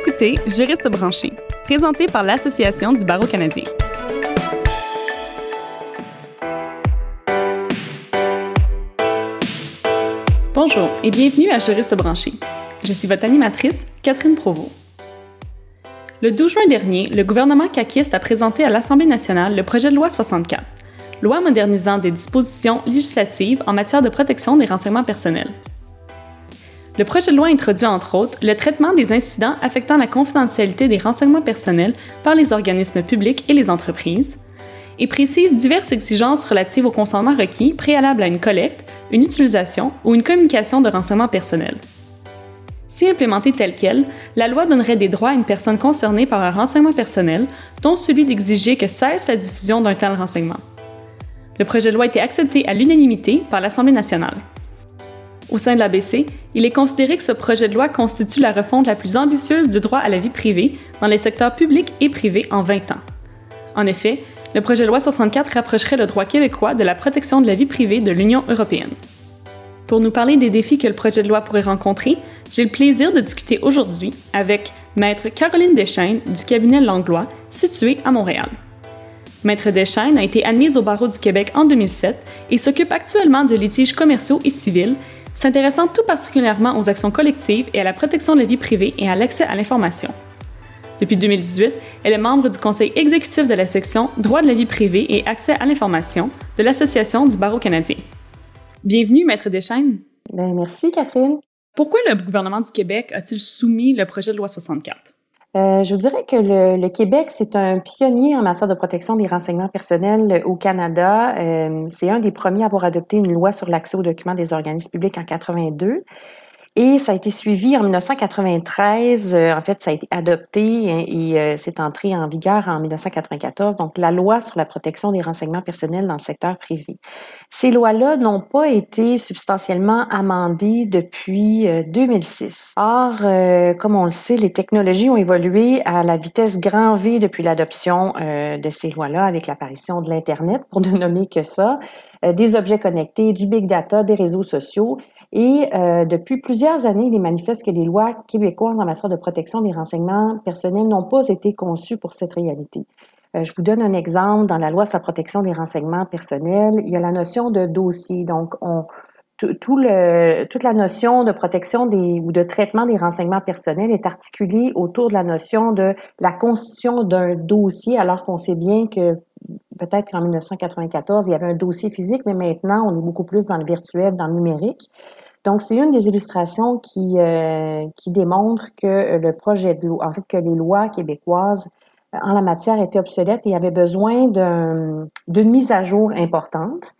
écoutez Juriste branché, présenté par l'Association du barreau canadien. Bonjour et bienvenue à Juriste branché. Je suis votre animatrice, Catherine Provost. Le 12 juin dernier, le gouvernement caquiste a présenté à l'Assemblée nationale le projet de loi 64, loi modernisant des dispositions législatives en matière de protection des renseignements personnels. Le projet de loi introduit entre autres le traitement des incidents affectant la confidentialité des renseignements personnels par les organismes publics et les entreprises, et précise diverses exigences relatives au consentement requis préalable à une collecte, une utilisation ou une communication de renseignements personnels. Si implémentée telle qu'elle, la loi donnerait des droits à une personne concernée par un renseignement personnel, dont celui d'exiger que cesse la diffusion d'un tel renseignement. Le projet de loi a été accepté à l'unanimité par l'Assemblée nationale. Au sein de l'ABC, il est considéré que ce projet de loi constitue la refonte la plus ambitieuse du droit à la vie privée dans les secteurs publics et privés en 20 ans. En effet, le projet de loi 64 rapprocherait le droit québécois de la protection de la vie privée de l'Union européenne. Pour nous parler des défis que le projet de loi pourrait rencontrer, j'ai le plaisir de discuter aujourd'hui avec Maître Caroline Deschaines du cabinet Langlois, situé à Montréal. Maître Deschaines a été admise au barreau du Québec en 2007 et s'occupe actuellement de litiges commerciaux et civils s'intéressant tout particulièrement aux actions collectives et à la protection de la vie privée et à l'accès à l'information. Depuis 2018, elle est membre du conseil exécutif de la section Droit de la vie privée et accès à l'information de l'Association du barreau canadien. Bienvenue, Maître Deschaines. Ben, merci, Catherine. Pourquoi le gouvernement du Québec a-t-il soumis le projet de loi 64? Euh, je vous dirais que le, Québec, c'est un pionnier en matière de protection des renseignements personnels au Canada. Euh, c'est un des premiers à avoir adopté une loi sur l'accès aux documents des organismes publics en 82. Et ça a été suivi en 1993. Euh, en fait, ça a été adopté et, et c'est entré en vigueur en 1994. Donc, la loi sur la protection des renseignements personnels dans le secteur privé. Ces lois-là n'ont pas été substantiellement amendées depuis 2006. Euh, Or, euh, comme on le sait, les technologies ont évolué à la vitesse grand V depuis l'adoption euh, de ces lois-là avec l'apparition de l'Internet, pour ne nommer que ça, des objets connectés, du big data, des réseaux sociaux. Et depuis plusieurs années, il est manifeste que les lois québécoises en matière de protection des renseignements personnels n'ont pas été conçues pour cette réalité. Euh, je vous donne un exemple. Dans la loi sur la protection des renseignements personnels, il y a la notion de dossier. Donc, on, tout le, toute la notion de protection des, ou de traitement des renseignements personnels est articulée autour de la notion de la constitution d'un dossier, alors qu'on sait bien que peut-être qu'en 1994, il y avait un dossier physique, mais maintenant, on est beaucoup plus dans le virtuel, dans le numérique. Donc, c'est une des illustrations qui, euh, qui démontre que le projet de loi, en fait, que les lois québécoises en la matière était obsolète et avait besoin d'une mise à jour importante.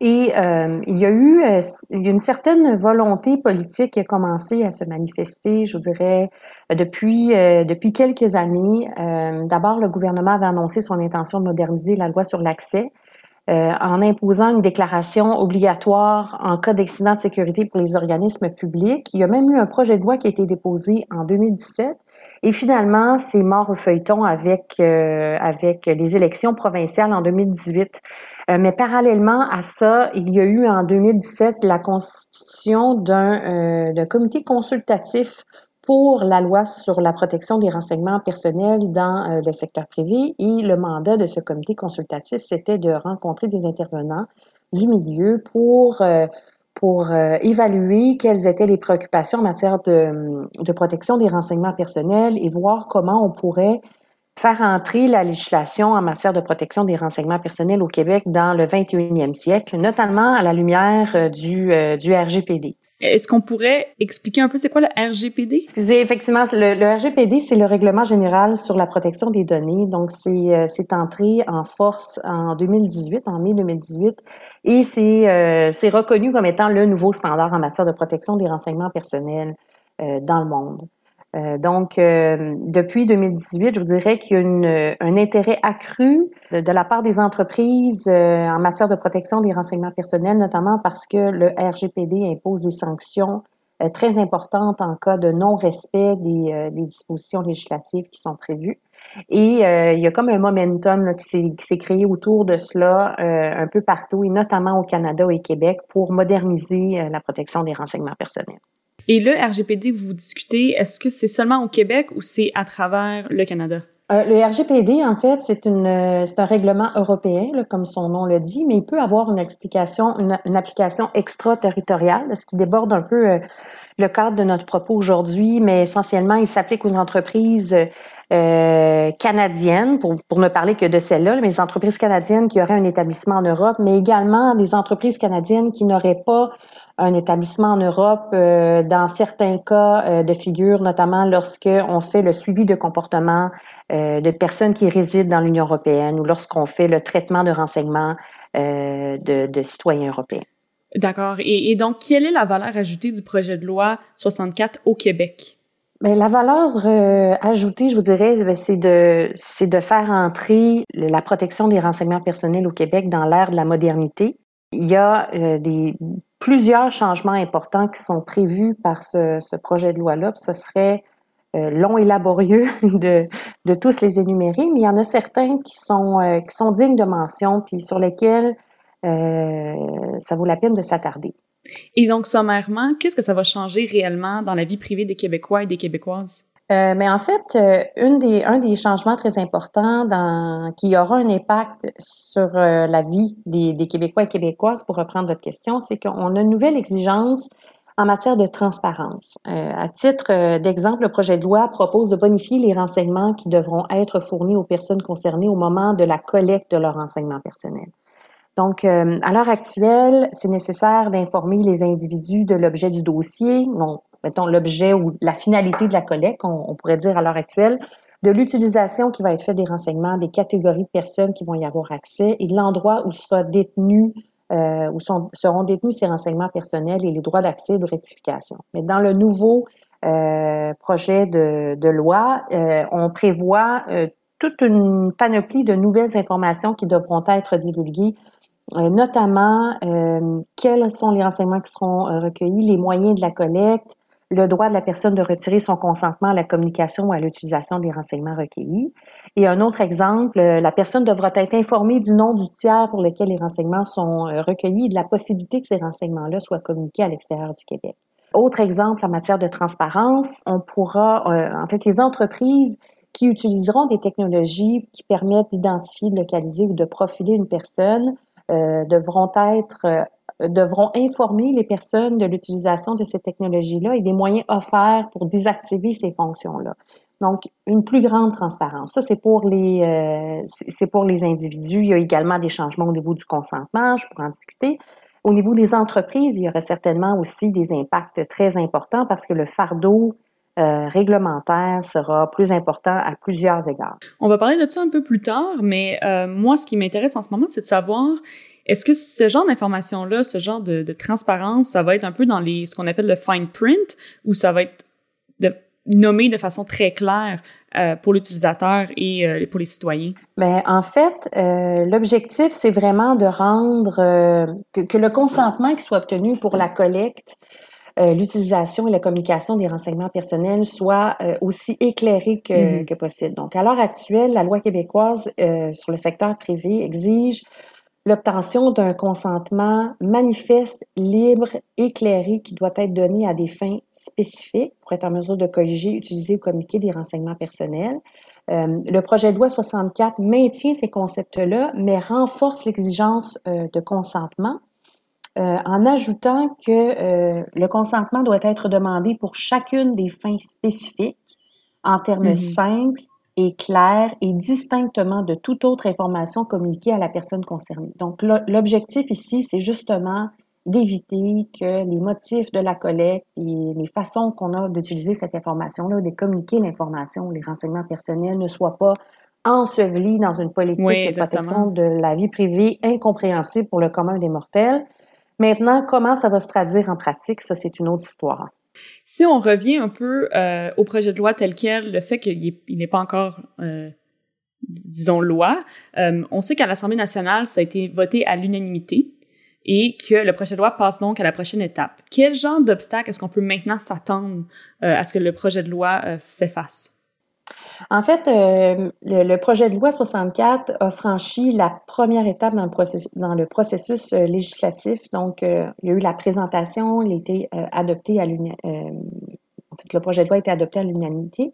Et euh, il y a eu euh, une certaine volonté politique qui a commencé à se manifester, je dirais, depuis, euh, depuis quelques années. D'abord, le gouvernement avait annoncé son intention de moderniser la loi sur l'accès en imposant une déclaration obligatoire en cas d'accident de sécurité pour les organismes publics. Il y a même eu un projet de loi qui a été déposé en 2017 et finalement, c'est mort au feuilleton avec, euh, avec les élections provinciales en 2018. Euh, mais parallèlement à ça, il y a eu en 2017 la constitution d'un euh, comité consultatif pour la loi sur la protection des renseignements personnels dans le secteur privé. Et le mandat de ce comité consultatif, c'était de rencontrer des intervenants du milieu pour pour euh, évaluer quelles étaient les préoccupations en matière de, de, protection des renseignements personnels et voir comment on pourrait faire entrer la législation en matière de protection des renseignements personnels au Québec dans le 21e siècle, notamment à la lumière euh, du, euh, du RGPD. Est-ce qu'on pourrait expliquer un peu c'est quoi le RGPD? Excusez, effectivement, le, RGPD, c'est le règlement général sur la protection des données. Donc, c'est, euh, entré en force en 2018, en mai 2018, et c'est, euh, reconnu comme étant le nouveau standard en matière de protection des renseignements personnels euh, dans le monde. Euh, donc, euh, depuis 2018, je vous dirais qu'il y a une, un intérêt accru de, la part des entreprises euh, en matière de protection des renseignements personnels, notamment parce que le RGPD impose des sanctions très importantes en cas de non-respect des, des, dispositions législatives qui sont prévues. Et il y a comme un momentum qui s'est créé autour de cela un peu partout, et notamment au Canada et au Québec, pour moderniser la protection des renseignements personnels. Et le RGPD que vous discutez, est-ce que c'est seulement au Québec ou c'est à travers le Canada? Euh, le RGPD, en fait, c'est une c'est un règlement européen, comme son nom le dit, mais il peut avoir une application extraterritoriale, ce qui déborde un peu euh, le cadre de notre propos aujourd'hui, mais essentiellement, il s'applique aux entreprises euh, canadiennes, pour, pour ne parler que de celles-là, mais les entreprises canadiennes qui auraient un établissement en Europe, mais également des entreprises canadiennes qui n'auraient pas un établissement en Europe euh, dans certains cas euh, de figure, notamment lorsque on fait le suivi de comportement euh, de personnes qui résident dans l'Union européenne ou lorsqu'on fait le traitement de renseignements de, de, citoyens européens. D'accord. Et, et, donc, quelle est la valeur ajoutée du projet de loi 64 au Québec? Bien, la valeur ajoutée, je vous dirais, ben, c'est de c'est de faire entrer la protection des renseignements personnels au Québec dans l'ère de la modernité. Il y a des plusieurs changements importants qui sont prévus par ce, projet de loi-là. Ce serait euh, long et laborieux de, tous les énumérer, mais il y en a certains qui sont, euh, dignes de mention, puis sur lesquels euh, ça vaut la peine de s'attarder. Et donc, sommairement, qu'est-ce que ça va changer réellement dans la vie privée des Québécois et des Québécoises? Euh, mais en fait, euh, une des, un des changements très importants dans, qui aura un impact sur euh, la vie des, des, Québécois et Québécoises, pour reprendre votre question, c'est qu'on a une nouvelle exigence en matière de transparence. à titre d'exemple, le projet de loi propose de bonifier les renseignements qui devront être fournis aux personnes concernées au moment de la collecte de leurs renseignements personnels. Donc, à l'heure actuelle, c'est nécessaire d'informer les individus de l'objet du dossier, mettons, l'objet ou la finalité de la collecte, on, pourrait dire à l'heure actuelle, de l'utilisation qui va être faite des renseignements, des catégories de personnes qui vont y avoir accès et de l'endroit où sera détenu euh, où seront détenus ces renseignements personnels et les droits d'accès de rectification. Mais dans le nouveau euh, projet de, de loi, euh, on prévoit euh, toute une panoplie de nouvelles informations qui devront être divulguées, euh, notamment euh, quels sont les renseignements qui seront recueillis, les moyens de la collecte, le droit de la personne de retirer son consentement à la communication ou à l'utilisation des renseignements recueillis. Et un autre exemple, euh, la personne devra être informée du nom du tiers pour lequel les renseignements sont euh, recueillis et de la possibilité que ces renseignements-là soient communiqués à l'extérieur du Québec. Autre exemple en matière de transparence, on pourra, euh, en fait, les entreprises qui utiliseront des technologies qui permettent d'identifier, de localiser ou de profiler une personne euh, devront être devront informer les personnes de l'utilisation de ces technologies-là et des moyens offerts pour désactiver ces fonctions-là. Donc, une plus grande transparence. Ça, c'est pour les euh, c'est pour les individus. Il y a également des changements au niveau du consentement, je pourrais en discuter. Au niveau des entreprises, il y aurait certainement aussi des impacts très importants parce que le fardeau euh, réglementaire sera plus important à plusieurs égards. On va parler de ça un peu plus tard, mais euh, moi, ce qui m'intéresse en ce moment, c'est de savoir est-ce que ce genre d'information-là, ce genre de, de, transparence, ça va être un peu dans les, ce qu'on appelle le fine print ou ça va être de, nommé de façon très claire euh, pour l'utilisateur et pour les citoyens? Ben, en fait, l'objectif, c'est vraiment de rendre que, que, le consentement qui soit obtenu pour la collecte, euh, l'utilisation et la communication des renseignements personnels soit aussi éclairé que, mm -hmm. que, possible. Donc, à l'heure actuelle, la loi québécoise sur le secteur privé exige l'obtention d'un consentement manifeste, libre, éclairé qui doit être donné à des fins spécifiques pour être en mesure de colliger, utiliser ou communiquer des renseignements personnels. Euh, le projet de loi 64 maintient ces concepts-là, mais renforce l'exigence euh, de consentement euh, en ajoutant que euh, le consentement doit être demandé pour chacune des fins spécifiques en termes -hmm. simples est clair et distinctement de toute autre information communiquée à la personne concernée. Donc, l'objectif ici, c'est justement d'éviter que les motifs de la collecte et les façons qu'on a d'utiliser cette information-là, de communiquer l'information, les renseignements personnels ne soient pas ensevelis dans une politique oui, de protection de la vie privée incompréhensible pour le commun des mortels. Maintenant, comment ça va se traduire en pratique, ça, c'est une autre histoire. Si on revient un peu euh, au projet de loi tel quel, le fait qu'il n'est pas encore, euh, disons, loi, euh, on sait qu'à l'Assemblée nationale, ça a été voté à l'unanimité et que le projet de loi passe donc à la prochaine étape. Quel genre d'obstacle est-ce qu'on peut maintenant s'attendre euh, à ce que le projet de loi euh, fait face? En fait, euh, le, projet de loi 64 a franchi la première étape dans le processus, euh, législatif. Donc, euh, il y a eu la présentation, il a été adopté à l'unanimité. en fait, le projet de loi a été adopté à l'unanimité.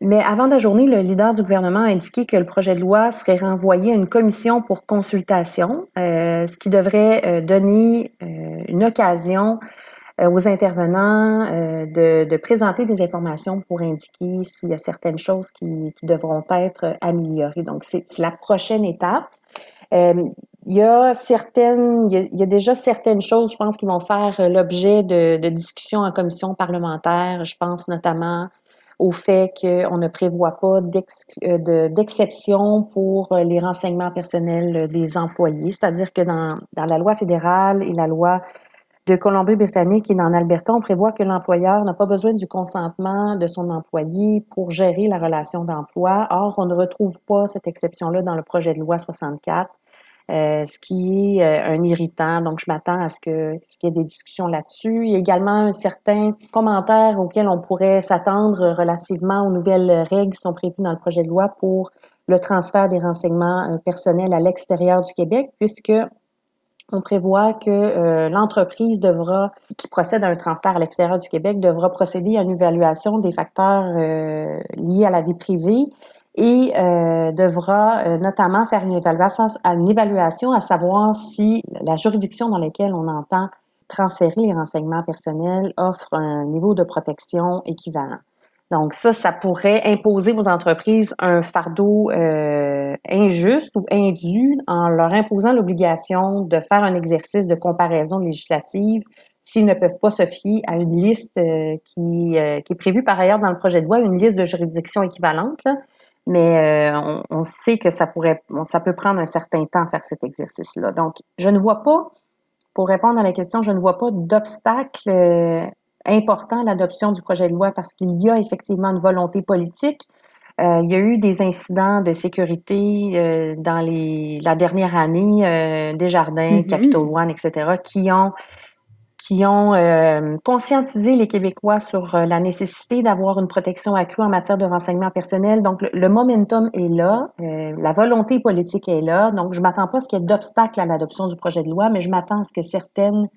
Mais avant d'ajourner, le leader du gouvernement a indiqué que le projet de loi serait renvoyé à une commission pour consultation, ce qui devrait donner une occasion aux intervenants euh, de, de, présenter des informations pour indiquer s'il y a certaines choses qui, qui devront être améliorées. Donc, c'est la prochaine étape. Euh, il y a certaines, il y a, déjà certaines choses, je pense, qui vont faire l'objet de, de discussions en commission parlementaire. Je pense notamment au fait qu'on ne prévoit pas d'exception pour les renseignements personnels des employés. C'est-à-dire que dans, dans la loi fédérale et la loi de Colombie-Britannique et dans Alberta, on prévoit que l'employeur n'a pas besoin du consentement de son employé pour gérer la relation d'emploi. Or, on ne retrouve pas cette exception-là dans le projet de loi 64, euh, ce qui est euh, un irritant. Donc, je m'attends à ce que ce qu'il y ait des discussions là-dessus. Il y a également un certain commentaire auquel on pourrait s'attendre relativement aux nouvelles règles qui sont prévues dans le projet de loi pour le transfert des renseignements euh, personnels à l'extérieur du Québec, puisque on prévoit que euh, l'entreprise devra, qui procède à un transfert à l'extérieur du Québec, devra procéder à une évaluation des facteurs euh, liés à la vie privée et euh, devra notamment faire une évaluation, une évaluation à savoir si la juridiction dans laquelle on entend transférer les renseignements personnels offre un niveau de protection équivalent. Donc ça, ça pourrait imposer aux entreprises un fardeau euh, injuste ou indu en leur imposant l'obligation de faire un exercice de comparaison législative s'ils ne peuvent pas se fier à une liste euh, qui, euh, qui est prévue par ailleurs dans le projet de loi, une liste de juridictions équivalentes. Mais on, on, sait que ça pourrait, ça peut prendre un certain temps à faire cet exercice-là. Donc, je ne vois pas, pour répondre à la question, je ne vois pas d'obstacle important l'adoption du projet de loi parce qu'il y a effectivement une volonté politique. Euh, il y a eu des incidents de sécurité euh, dans les, la dernière année, euh, Desjardins, mm Capital One, etc., qui ont qui ont euh, conscientisé les Québécois sur la nécessité d'avoir une protection accrue en matière de renseignement personnel. Donc, le, momentum est là, la volonté politique est là. Donc, je m'attends pas à ce qu'il y ait d'obstacles à l'adoption du projet de loi, mais je m'attends à ce que certaines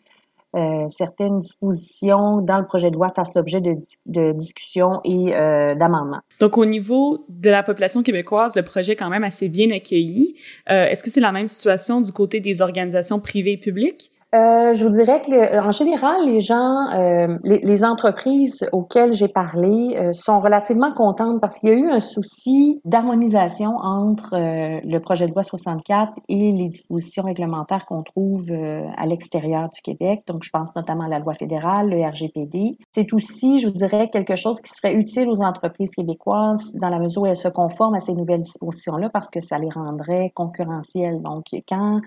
euh, certaines dispositions dans le projet de loi fassent l'objet de, discussions et euh, d'amendements. Donc, au niveau de la population québécoise, le projet est quand même assez bien accueilli. Euh, Est-ce que c'est la même situation du côté des organisations privées et publiques? Euh, je vous dirais que, en général, les gens, euh, les, entreprises auxquelles j'ai parlé euh, sont relativement contentes parce qu'il y a eu un souci d'harmonisation entre le projet de loi 64 et les dispositions réglementaires qu'on trouve à l'extérieur du Québec. Donc, je pense notamment à la loi fédérale, le RGPD. C'est aussi, je vous dirais, quelque chose qui serait utile aux entreprises québécoises dans la mesure où elles se conforment à ces nouvelles dispositions-là parce que ça les rendrait concurrentielles. Donc, quand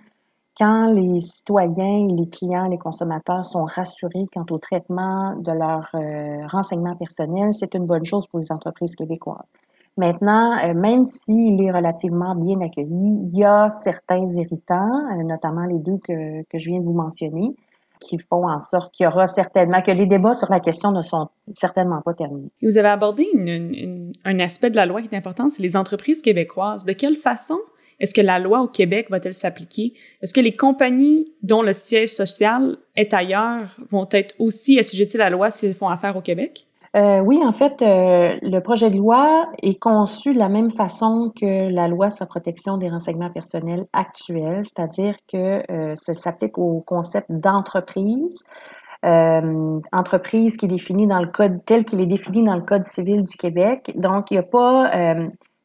quand les citoyens, les clients, les consommateurs sont rassurés quant au traitement de leurs euh, renseignements personnels, c'est une bonne chose pour les entreprises québécoises. Maintenant, euh, même s'il est relativement bien accueilli, il y a certains irritants, euh, notamment les deux que, que je viens de vous mentionner, qui font en sorte qu'il y aura certainement que les débats sur la question ne sont certainement pas terminés. Vous avez abordé un aspect de la loi qui est important, c'est les entreprises québécoises. De quelle façon est-ce que la loi au Québec va-t-elle s'appliquer? Est-ce que les compagnies dont le siège social est ailleurs vont être aussi assujetties à la loi s'ils font affaire au Québec? Euh, oui, en fait, euh, le projet de loi est conçu de la même façon que la loi sur la protection des renseignements personnels actuelle, c'est-à-dire que euh, ça s'applique au concept d'entreprise. entreprise qui est définie dans le code tel qu'il est défini dans le code civil du Québec. Donc, il n'y a pas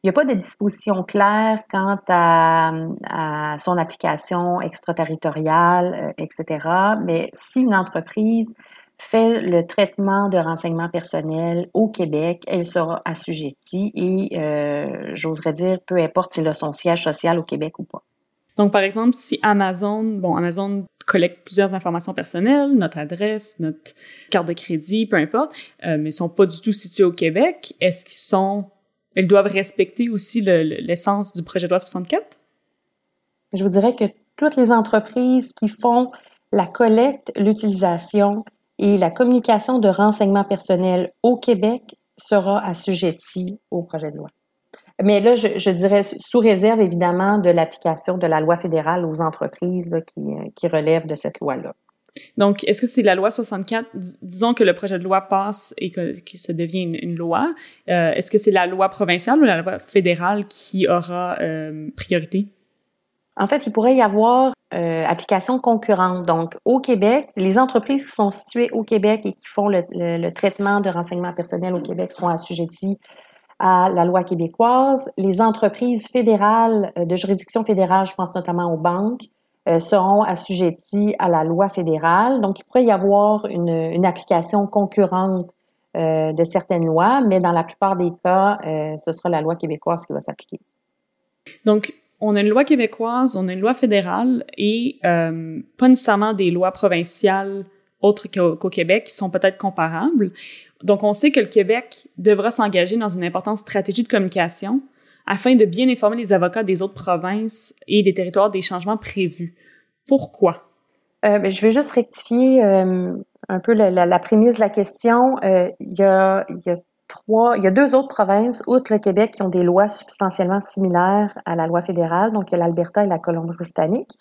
il n'y a pas de disposition claire quant à, son application extraterritoriale, euh, etc. Mais si une entreprise fait le traitement de renseignements personnels au Québec, elle sera assujettie et, euh, j'oserais dire, peu importe s'il a son siège social au Québec ou pas. Donc, par exemple, si Amazon, bon, Amazon collecte plusieurs informations personnelles, notre adresse, notre carte de crédit, peu importe, euh, mais ils sont pas du tout situés au Québec, est-ce qu'ils sont elles doivent respecter aussi l'essence du projet de loi 64? Je vous dirais que toutes les entreprises qui font la collecte, l'utilisation et la communication de renseignements personnels au Québec sera assujettie au projet de loi. Mais là, je, dirais sous réserve évidemment de l'application de la loi fédérale aux entreprises qui, qui relèvent de cette loi-là. Donc, est-ce que c'est la loi 64, disons que le projet de loi passe et que, que ça devient une, loi, euh, est-ce que c'est la loi provinciale ou la loi fédérale qui aura euh, priorité? En fait, il pourrait y avoir euh, application concurrente. Donc, au Québec, les entreprises qui sont situées au Québec et qui font le, le traitement de renseignements personnels au Québec seront assujetties à la loi québécoise. Les entreprises fédérales de juridiction fédérale, je pense notamment aux banques, euh, seront assujettis à la loi fédérale. Donc, il pourrait y avoir une, application concurrente euh, de certaines lois, mais dans la plupart des cas, euh, ce sera la loi québécoise qui va s'appliquer. Donc, on a une loi québécoise, on a une loi fédérale et pas nécessairement des lois provinciales autres qu'au Québec qui sont peut-être comparables. Donc, on sait que le Québec devra s'engager dans une importante stratégie de communication afin de bien informer les avocats des autres provinces et des territoires des changements prévus. Pourquoi? Euh, ben, je vais juste rectifier euh, un peu la, prémisse de la question. Euh, il, y a, il y a deux autres provinces, outre le Québec, qui ont des lois substantiellement similaires à la loi fédérale. Donc, il y a l'Alberta et la Colombie-Britannique.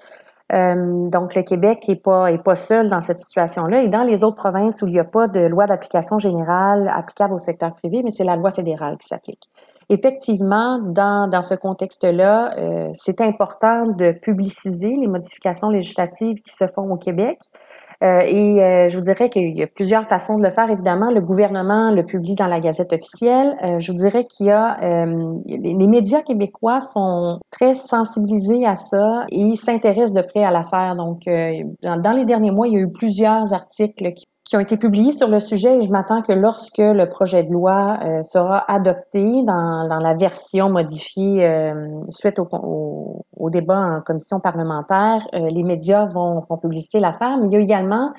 Euh, donc, le Québec n'est pas, est pas seul dans cette situation-là. Et dans les autres provinces où il n'y a pas de loi d'application générale applicable au secteur privé, mais c'est la loi fédérale qui s'applique. Effectivement, dans, dans ce contexte-là, euh, c'est important de publiciser les modifications législatives qui se font au Québec. Euh, et euh, je vous dirais qu'il y a plusieurs façons de le faire. Évidemment, le gouvernement le publie dans la Gazette officielle. Euh, je vous dirais qu'il y a les, les, médias québécois sont très sensibilisés à ça et s'intéressent de près à l'affaire. Donc, dans, dans, les derniers mois, il y a eu plusieurs articles qui qui ont été publiés sur le sujet et je m'attends que lorsque le projet de loi euh, sera adopté dans, dans, la version modifiée euh, suite au, au, débat en commission parlementaire, euh, les médias vont, vont publier l'affaire, mais il y a également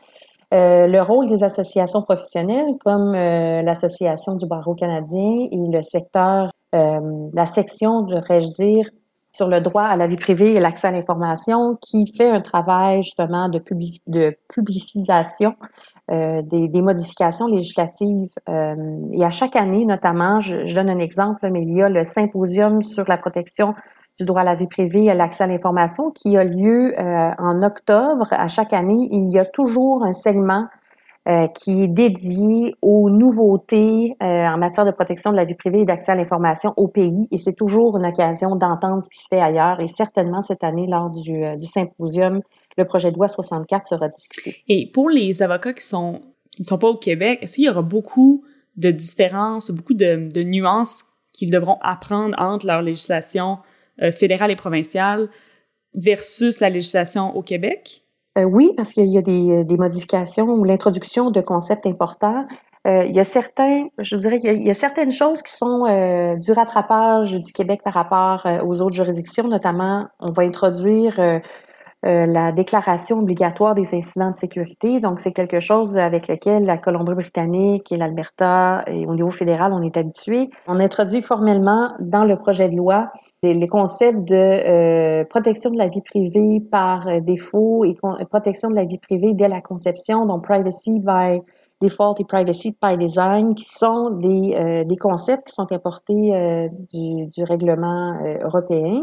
le rôle des associations professionnelles comme l'Association du barreau canadien et le secteur, la section, devrais-je dire, sur le droit à la vie privée et l'accès à l'information qui fait un travail justement de, de publicisation euh, des, des, modifications législatives. Euh, et à chaque année, notamment, je, je, donne un exemple, mais il y a le symposium sur la protection du droit à la vie privée et l'accès à l'information qui a lieu euh, en octobre. À chaque année, il y a toujours un segment euh, qui est dédié aux nouveautés euh, en matière de protection de la vie privée et d'accès à l'information au pays. Et c'est toujours une occasion d'entendre ce qui se fait ailleurs. Et certainement cette année, lors du, du symposium le projet de loi 64 sera discuté. Et pour les avocats qui ne sont pas au Québec, est-ce qu'il y aura beaucoup de différences, beaucoup de, nuances qu'ils devront apprendre entre leur législation euh, fédérale et provinciale versus la législation au Québec? Euh, oui, parce qu'il y a des, des modifications ou l'introduction de concepts importants. Euh, il y a certains, je dirais qu'il y, a certaines choses qui sont euh, du rattrapage du Québec par rapport euh, aux autres juridictions, notamment on va introduire euh, la déclaration obligatoire des incidents de sécurité. Donc, c'est quelque chose avec lequel la Colombie-Britannique et l'Alberta et au niveau fédéral, on est habitué. On introduit formellement dans le projet de loi les, concepts de euh, protection de la vie privée par euh, défaut et protection de la vie privée dès la conception, donc privacy by default et privacy by design, qui sont des, des concepts qui sont importés du, du, règlement européen.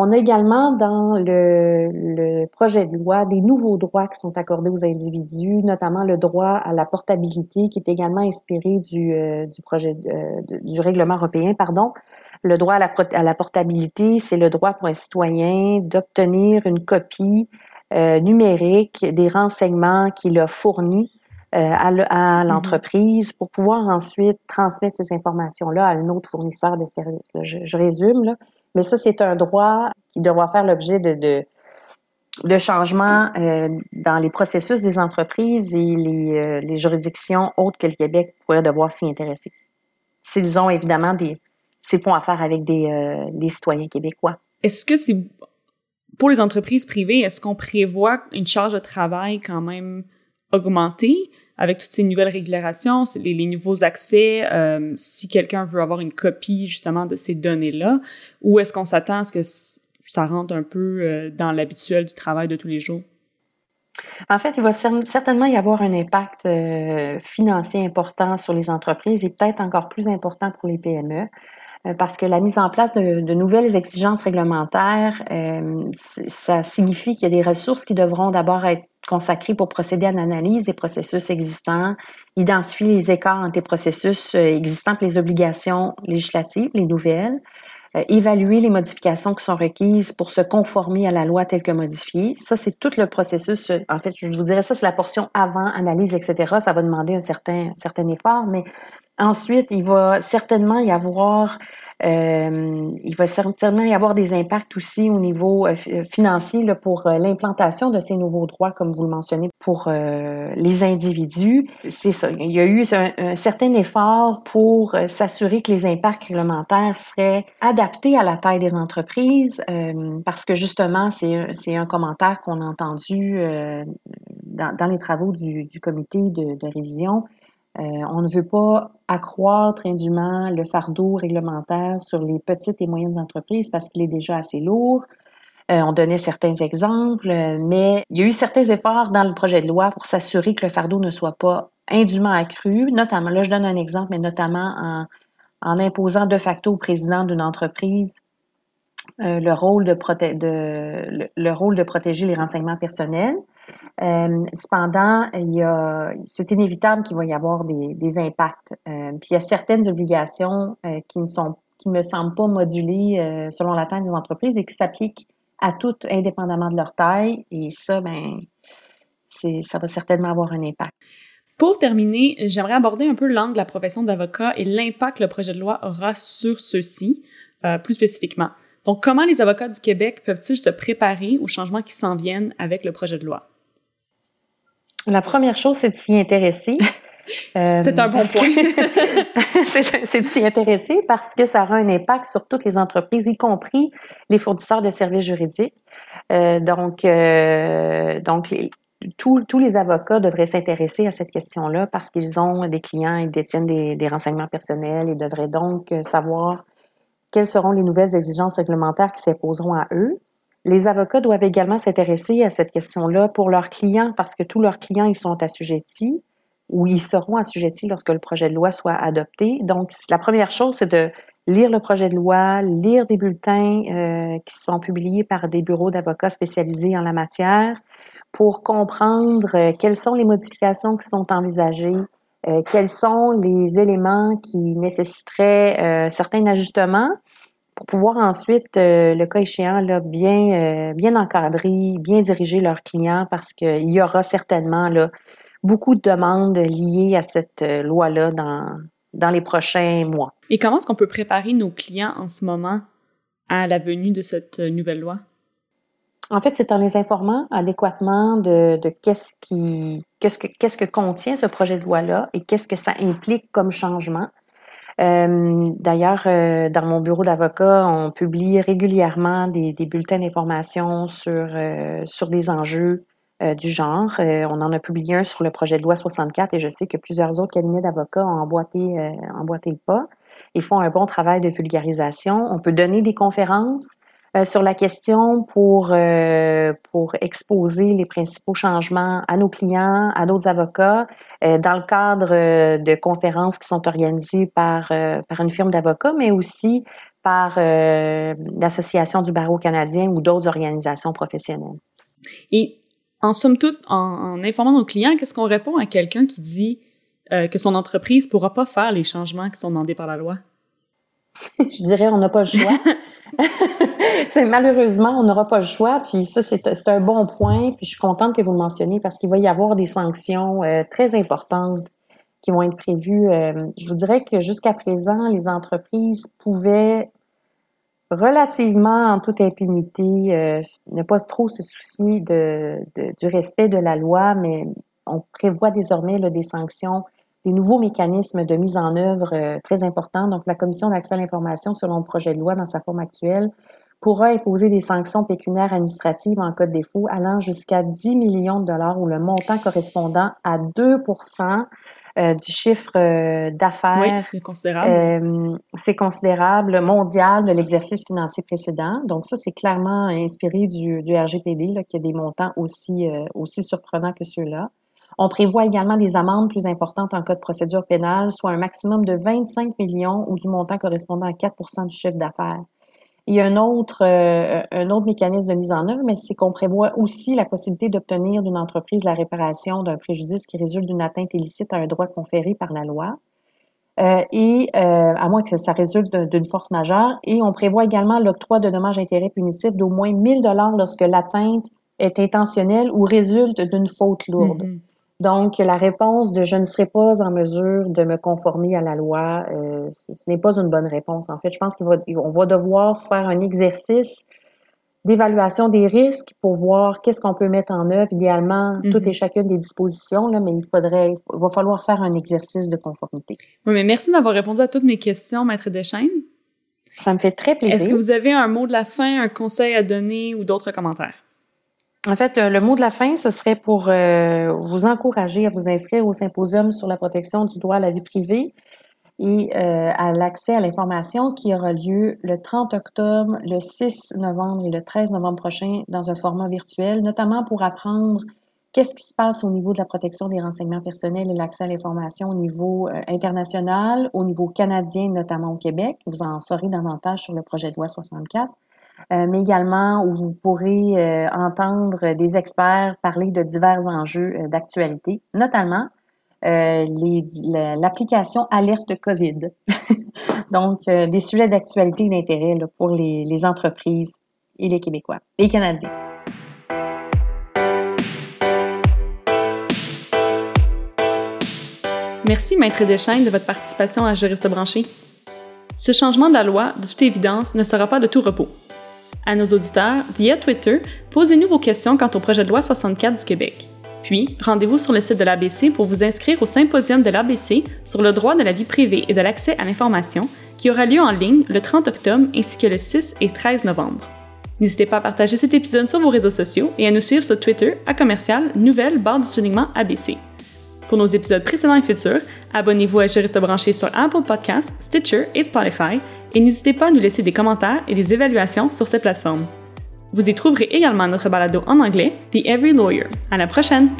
On a également dans le, le, projet de loi des nouveaux droits qui sont accordés aux individus, notamment le droit à la portabilité qui est également inspiré du, euh, du projet du règlement européen, pardon. Le droit à la, à la portabilité, c'est le droit pour un citoyen d'obtenir une copie euh, numérique des renseignements qu'il a fournis euh, à mm-hmm. l'entreprise pour pouvoir ensuite transmettre ces informations-là à un autre fournisseur de services. Je, je résume, là. Mais ça, c'est un droit qui devra faire l'objet de, de, changements euh, dans les processus des entreprises et les, euh, les, juridictions autres que le Québec pourraient devoir s'y intéresser. S'ils ont évidemment des, ces points à faire avec des, euh, des citoyens québécois. Est-ce que c'est pour les entreprises privées, est-ce qu'on prévoit une charge de travail quand même augmentée? Avec toutes ces nouvelles régulations, les, nouveaux accès, euh, si quelqu'un veut avoir une copie justement de ces données-là, ou est-ce qu'on s'attend à ce que ça rentre un peu euh, dans l'habituel du travail de tous les jours? En fait, il va certainement y avoir un impact euh, financier important sur les entreprises et peut-être encore plus important pour les PME. parce que la mise en place de, nouvelles exigences réglementaires, ça signifie qu'il y a des ressources qui devront d'abord être consacrées pour procéder à l'analyse des processus existants, identifier les écarts entre les processus euh, existants et les obligations législatives, les nouvelles, euh, évaluer les modifications qui sont requises pour se conformer à la loi telle que modifiée. Ça, c'est tout le processus. En fait, je vous dirais ça, c'est la portion avant, analyse, etc. Ça va demander un certain, certain effort, mais Ensuite, il va certainement y avoir euh, il va certainement y avoir des impacts aussi au niveau euh, euh, financier là, pour l'implantation de ces nouveaux droits, comme vous le mentionnez, pour les individus. C'est ça. Il y a eu un, certain effort pour s'assurer que les impacts réglementaires seraient adaptés à la taille des entreprises, parce que justement, c'est un commentaire qu'on a entendu dans, dans, les travaux du, comité de révision euh, on ne veut pas accroître indûment le fardeau réglementaire sur les petites et moyennes entreprises parce qu'il est déjà assez lourd. Euh, on donnait certains exemples, mais il y a eu certains efforts dans le projet de loi pour s'assurer que le fardeau ne soit pas indûment accru, notamment, là je donne un exemple, mais notamment en, imposant de facto au président d'une entreprise euh, le, rôle de protéger les renseignements personnels. Euh, cependant, c'est inévitable qu'il va y avoir des, impacts. Euh, puis il y a certaines obligations euh, qui ne sont, qui me semblent pas modulées euh, selon la taille des entreprises et qui s'appliquent à toutes indépendamment de leur taille. Et ça, ben, ça va certainement avoir un impact. Pour terminer, j'aimerais aborder un peu l'angle de la profession d'avocat et l'impact que le projet de loi aura sur ceux-ci, plus spécifiquement. Donc, comment les avocats du Québec peuvent-ils se préparer aux changements qui s'en viennent avec le projet de loi? La première chose, c'est de s'y intéresser. Euh, c'est un bon point. c'est de s'y intéresser parce que ça aura un impact sur toutes les entreprises, y compris les fournisseurs de services juridiques. Euh, donc, euh, donc tous, les avocats devraient s'intéresser à cette question-là parce qu'ils ont des clients, ils détiennent des, des renseignements personnels et devraient donc savoir quelles seront les nouvelles exigences réglementaires qui s'imposeront à eux. Les avocats doivent également s'intéresser à cette question-là pour leurs clients parce que tous leurs clients, ils sont assujettis ou ils seront assujettis lorsque le projet de loi soit adopté. Donc, la première chose, c'est de lire le projet de loi, lire des bulletins euh, qui sont publiés par des bureaux d'avocats spécialisés en la matière pour comprendre euh, quelles sont les modifications qui sont envisagées, euh, quels sont les éléments qui nécessiteraient certains ajustements pour pouvoir ensuite, euh, le cas échéant, là, bien, bien encadrer, bien diriger leurs clients parce qu'il y aura certainement là, beaucoup de demandes liées à cette loi-là dans, dans les prochains mois. Et comment est-ce qu'on peut préparer nos clients en ce moment à la venue de cette nouvelle loi? En fait, c'est en les informant adéquatement de, de qu'est-ce qui, qu'est-ce que, qu'est-ce que contient ce projet de loi-là et qu'est-ce que ça implique comme changement. Euh, d'ailleurs, euh, dans mon bureau d'avocat, on publie régulièrement des, des bulletins d'information sur, euh, sur des enjeux du genre. on en a publié un sur le projet de loi 64 et je sais que plusieurs autres cabinets d'avocats ont emboîté, emboîté le pas. Ils font un bon travail de vulgarisation. On peut donner des conférences euh, sur la question pour, euh, pour exposer les principaux changements à nos clients, à d'autres avocats, euh, dans le cadre de conférences qui sont organisées par, par une firme d'avocats, mais aussi par l'Association du barreau canadien ou d'autres organisations professionnelles. Et en somme toute, en, en informant nos clients, qu'est-ce qu'on répond à quelqu'un qui dit que son entreprise ne pourra pas faire les changements qui sont demandés par la loi? Je dirais on n'a pas le choix. c'est malheureusement, on n'aura pas le choix. Puis ça, c'est un bon point. Puis je suis contente que vous le mentionniez parce qu'il va y avoir des sanctions euh, très importantes qui vont être prévues. Euh, je vous dirais que jusqu'à présent, les entreprises pouvaient relativement en toute impunité euh, ne pas trop se soucier de, du respect de la loi, mais on prévoit désormais là, des sanctions des nouveaux mécanismes de mise en œuvre euh, très importants. Donc, la Commission d'accès à l'information, selon le projet de loi dans sa forme actuelle, pourra imposer des sanctions pécuniaires administratives en cas de défaut allant jusqu'à 10 millions de dollars ou le montant correspondant à 2 euh, du chiffre euh, d'affaires. Oui, c'est considérable. c'est considérable mondial de l'exercice financier précédent. Donc ça, c'est clairement inspiré du, du RGPD, là, qui a des montants aussi, aussi surprenants que ceux-là. On prévoit également des amendes plus importantes en cas de procédure pénale, soit un maximum de 25 millions ou du montant correspondant à 4% du chiffre d'affaires. Il y a un autre, euh, un autre mécanisme de mise en œuvre, mais c'est qu'on prévoit aussi la possibilité d'obtenir d'une entreprise la réparation d'un préjudice qui résulte d'une atteinte illicite à un droit conféré par la loi. Euh, et euh, à moins que ça, résulte d'une force majeure. Et on prévoit également l'octroi de dommages intérêts punitifs d'au moins 1000 dollars lorsque l'atteinte est intentionnelle ou résulte d'une faute lourde. Mm-hmm. Donc, la réponse de je ne serai pas en mesure de me conformer à la loi, euh, ce n'est pas une bonne réponse. En fait, je pense qu'on va, va devoir faire un exercice d'évaluation des risques pour voir qu'est-ce qu'on peut mettre en œuvre, idéalement, toutes et chacune des dispositions, là, mais il faudrait, il va falloir faire un exercice de conformité. Oui, mais merci d'avoir répondu à toutes mes questions, Maître Deschaines. Ça me fait très plaisir. Est-ce que vous avez un mot de la fin, un conseil à donner ou d'autres commentaires? En fait, le, mot de la fin, ce serait pour euh, vous encourager à vous inscrire au symposium sur la protection du droit à la vie privée et euh, à l'accès à l'information qui aura lieu le 30 octobre, le 6 novembre et le 13 novembre prochain dans un format virtuel, notamment pour apprendre qu'est-ce qui se passe au niveau de la protection des renseignements personnels et l'accès à l'information au niveau euh, international, au niveau canadien, notamment au Québec. Vous en saurez davantage sur le projet de loi 64. Euh, mais également où vous pourrez entendre des experts parler de divers enjeux d'actualité, notamment euh, l'application Alerte COVID. Donc, euh, des sujets d'actualité et d'intérêt pour les, les entreprises et les Québécois et Canadiens. Merci, Maître Deschaines, de votre participation à Juriste branché. Ce changement de la loi, de toute évidence, ne sera pas de tout repos. À nos auditeurs, via Twitter, posez-nous vos questions quant au projet de loi 64 du Québec. Puis, rendez-vous sur le site de l'ABC pour vous inscrire au symposium de l'ABC sur le droit de la vie privée et de l'accès à l'information qui aura lieu en ligne le 30 octobre ainsi que le 6 et 13 novembre. N'hésitez pas à partager cet épisode sur vos réseaux sociaux et à nous suivre sur Twitter à commercial nouvelle barre de soulignement ABC. Pour nos épisodes précédents et futurs, abonnez-vous à Juriste branché sur Apple Podcasts, Stitcher et Spotify et n'hésitez pas à nous laisser des commentaires et des évaluations sur ces plateformes. Vous y trouverez également notre balado en anglais, The Every Lawyer. À la prochaine!